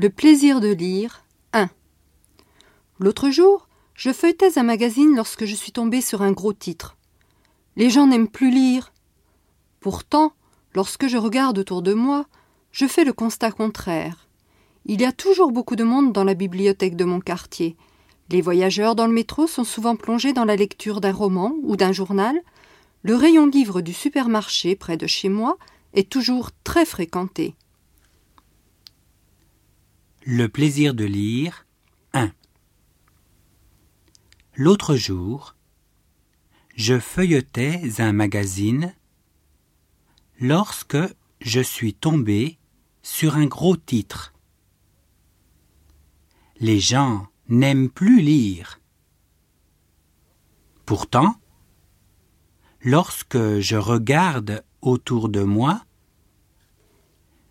Le plaisir de lire 1. L'autre jour, je feuilletais un magazine lorsque je suis tombée sur un gros titre. Les gens n'aiment plus lire. Pourtant, lorsque je regarde autour de moi, je fais le constat contraire. Il y a toujours beaucoup de monde dans la bibliothèque de mon quartier. Les voyageurs dans le métro sont souvent plongés dans la lecture d'un roman ou d'un journal. Le rayon livre du supermarché près de chez moi est toujours très fréquenté. Le plaisir de lire 1. L'autre jour, je feuilletais un magazine lorsque je suis tombé sur un gros titre. Les gens n'aiment plus lire. Pourtant, lorsque je regarde autour de moi,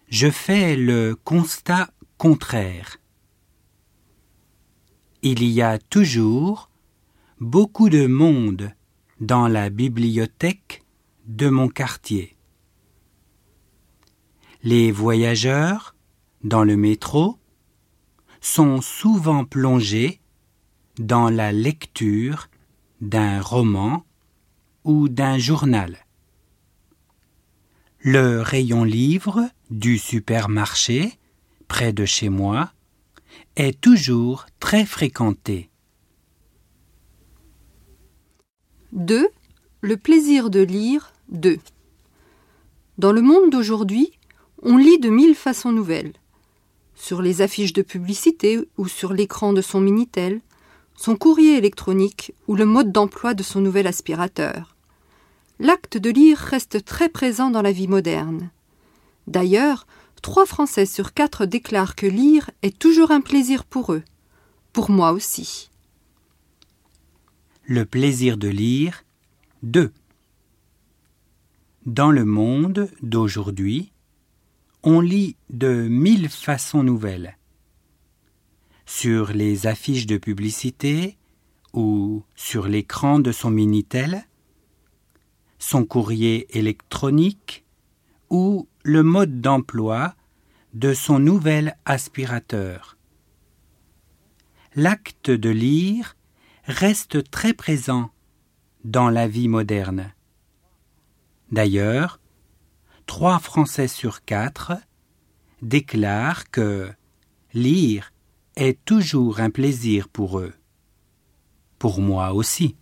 je fais le constat contraire. Il y a toujours beaucoup de monde dans la bibliothèque de mon quartier. Les voyageurs, dans le métro, sont souvent plongés dans la lecture d'un roman ou d'un journal. Le rayon livre du supermarché, près de chez moi, est toujours très fréquenté. 2. Le plaisir de lire 2. Dans le monde d'aujourd'hui, on lit de mille façons nouvelles. Sur les affiches de publicité ou sur l'écran de son Minitel, son courrier électronique ou le mode d'emploi de son nouvel aspirateur. L'acte de lire reste très présent dans la vie moderne. D'ailleurs, trois Français sur quatre déclarent que lire est toujours un plaisir pour eux. Pour moi aussi. Le plaisir de lire 2. Dans le monde d'aujourd'hui, on lit de mille façons nouvelles. Sur les affiches de publicité ou sur l'écran de son Minitel, son courrier électronique ou le mode d'emploi de son nouvel aspirateur. L'acte de lire reste très présent dans la vie moderne. D'ailleurs, trois Français sur quatre déclarent que lire est toujours un plaisir pour eux. Pour moi aussi.